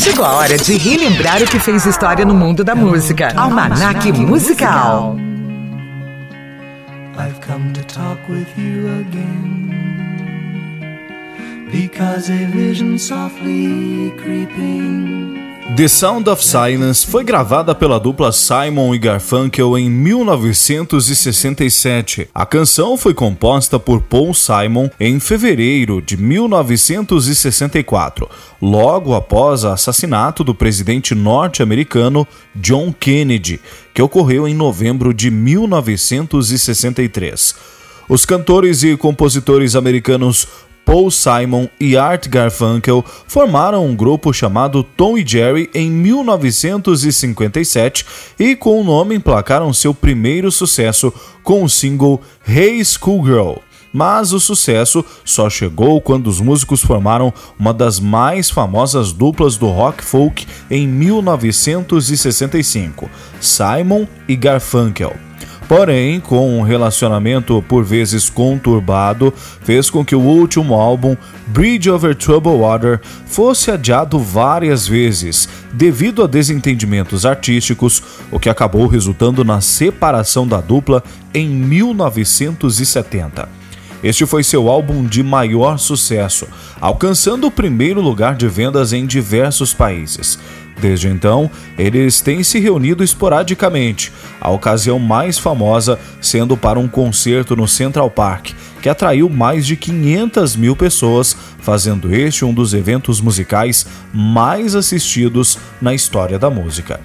Chegou a hora de relembrar o que fez história no mundo da música. Almanac Musical. I've come to talk with you again. Because a vision softly creeping The Sound of Silence foi gravada pela dupla Simon e Garfunkel em 1967. A canção foi composta por Paul Simon em fevereiro de 1964, logo após o assassinato do presidente norte-americano John Kennedy, que ocorreu em novembro de 1963. Os cantores e compositores americanos Paul Simon e Art Garfunkel formaram um grupo chamado Tom e Jerry em 1957 e com o nome emplacaram seu primeiro sucesso com o single Hey Schoolgirl. Mas o sucesso só chegou quando os músicos formaram uma das mais famosas duplas do rock folk em 1965, Simon e Garfunkel. Porém, com um relacionamento por vezes conturbado, fez com que o último álbum, Bridge Over Troubled Water, fosse adiado várias vezes, devido a desentendimentos artísticos, o que acabou resultando na separação da dupla em 1970. Este foi seu álbum de maior sucesso, alcançando o primeiro lugar de vendas em diversos países. Desde então, eles têm se reunido esporadicamente, a ocasião mais famosa sendo para um concerto no Central Park, que atraiu mais de 500 mil pessoas, fazendo este um dos eventos musicais mais assistidos na história da música.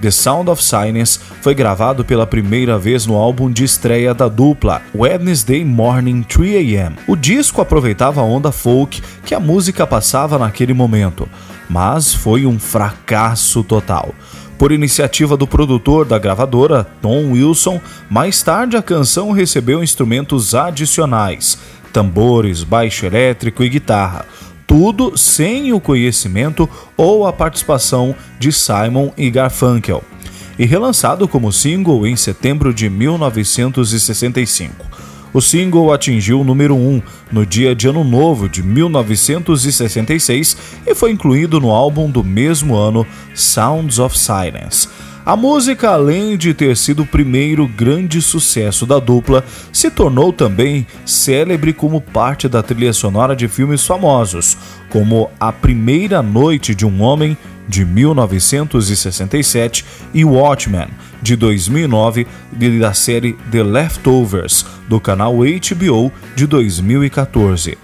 The Sound of Silence foi gravado pela primeira vez no álbum de estreia da dupla, Wednesday Morning 3 AM. O disco aproveitava a onda folk que a música passava naquele momento, mas foi um fracasso total. Por iniciativa do produtor da gravadora, Tom Wilson, mais tarde a canção recebeu instrumentos adicionais, tambores, baixo elétrico e guitarra, tudo sem o conhecimento ou a participação de Simon e Garfunkel, e relançado como single em setembro de 1965. O single atingiu o número 1 no dia de Ano Novo de 1966 e foi incluído no álbum do mesmo ano Sounds of Silence. A música, além de ter sido o primeiro grande sucesso da dupla, se tornou também célebre como parte da trilha sonora de filmes famosos, como A Primeira Noite de um Homem, de 1967, e Watchmen, de 2009, da série The Leftovers, do canal HBO, de 2014.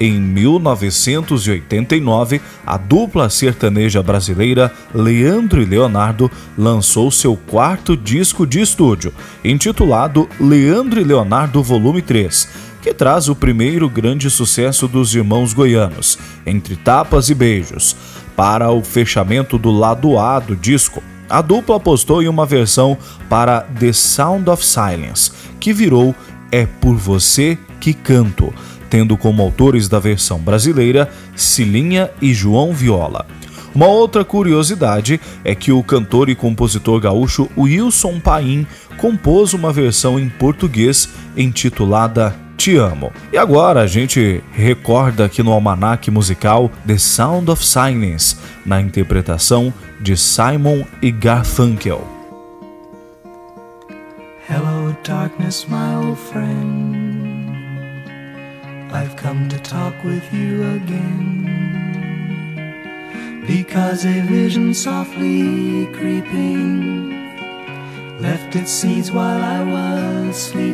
Em 1989, a dupla sertaneja brasileira Leandro e Leonardo lançou seu quarto disco de estúdio, intitulado Leandro e Leonardo Volume 3, que traz o primeiro grande sucesso dos irmãos goianos, Entre Tapas e Beijos. Para o fechamento do lado A do disco, a dupla apostou em uma versão para The Sound of Silence, que virou É Por Você Que Canto tendo como autores da versão brasileira Cilinha e João Viola. Uma outra curiosidade é que o cantor e compositor gaúcho Wilson Paim compôs uma versão em português intitulada Te Amo. E agora a gente recorda aqui no almanac musical The Sound of Silence, na interpretação de Simon e Garfunkel. Hello darkness my old friend I've come to talk with you again. Because a vision softly creeping left its seeds while I was sleeping.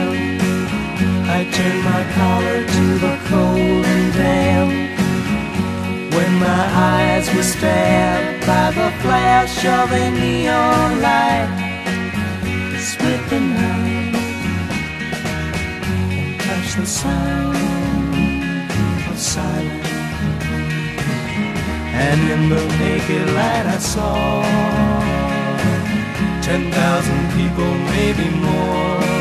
I my collar to the cold and damp. When my eyes were stabbed by the flash of a neon light, split the night and touched the sound of silence. And in the naked light I saw ten thousand people, maybe more.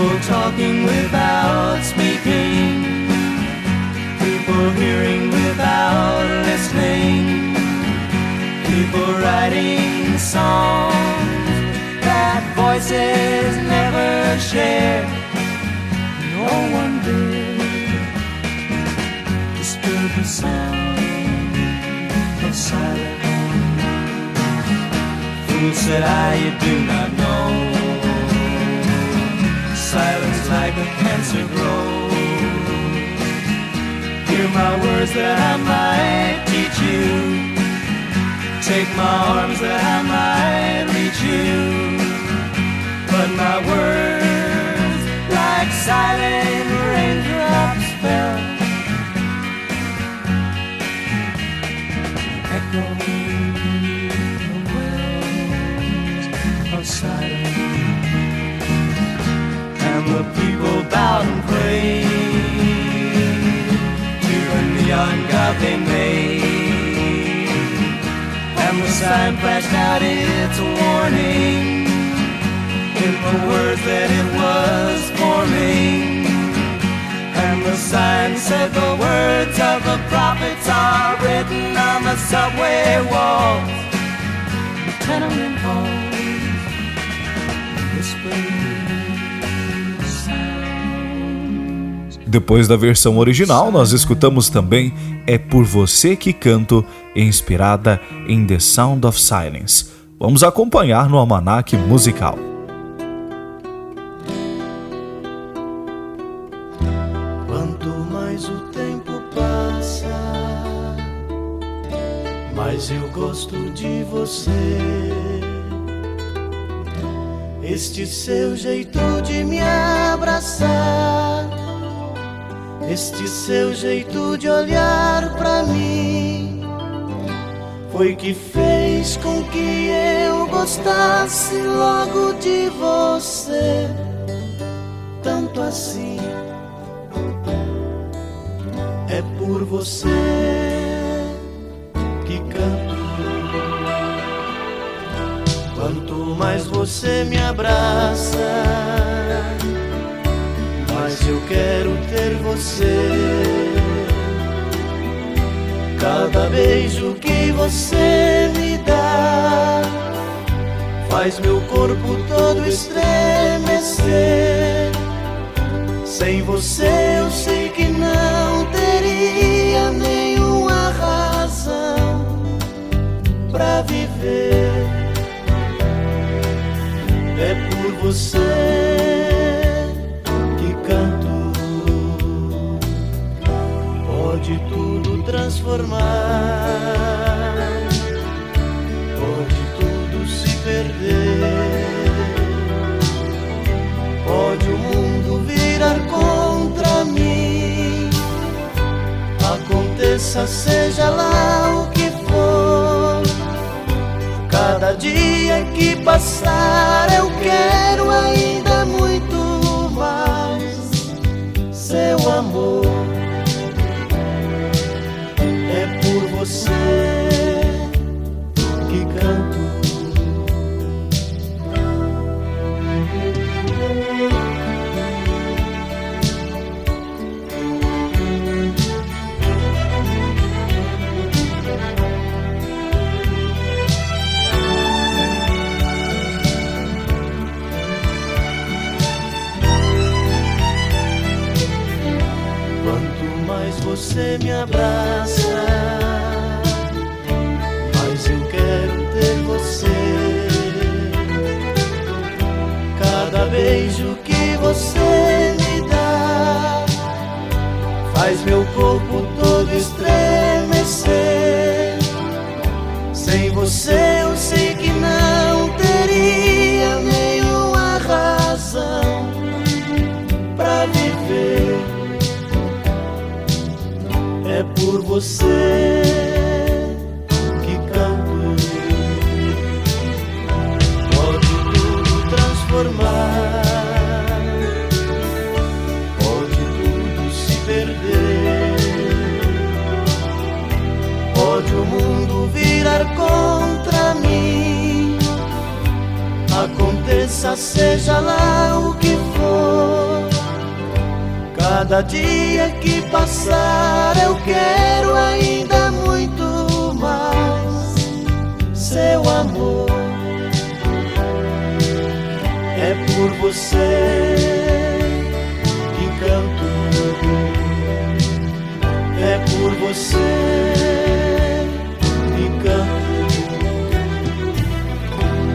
People talking without speaking. People hearing without listening. People writing songs that voices never share. No one did disturb the sound of silence. Fool said I, you do not know. Like a cancer grows. Hear my words that I might teach you. Take my arms that I might sign flashed out its warning in the words that it was forming. And the sign said the words of the prophets are written on the subway walls, the tenement halls, whispering Depois da versão original, nós escutamos também É Por Você Que Canto, inspirada em The Sound of Silence. Vamos acompanhar no almanaque musical. Quanto mais o tempo passa, mais eu gosto de você. Este seu jeito de me abraçar, este seu jeito de olhar pra mim, foi que fez com que eu gostasse logo de você, tanto assim é por você que canto. Quanto mais você me abraça, mais eu quero ter você. Cada beijo que você me dá faz meu corpo todo estremecer. Sem você eu sei que não teria nenhuma razão pra viver. É por você Pode tudo transformar, pode tudo se perder. Pode o mundo virar contra mim. Aconteça, seja lá o que for. Cada dia que passar, eu quero ainda muito mais. Seu amor você por você que canto. Pode tudo transformar, pode tudo se perder. pode o mundo virar contra mim. Aconteça, seja lá o que. Cada dia que passar, eu quero ainda muito mais seu amor. É por você que canto, é por você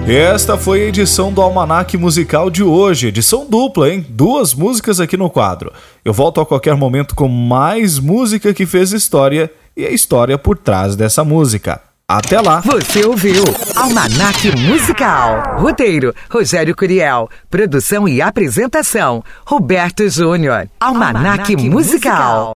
Esta foi a edição do Almanac Musical de hoje, edição dupla, hein? Duas músicas aqui no quadro. Eu volto a qualquer momento com mais música que fez história e a história por trás dessa música. Até lá! Você ouviu Almanac Musical. Roteiro: Rogério Curiel. Produção e apresentação: Roberto Júnior. Almanac, Musical.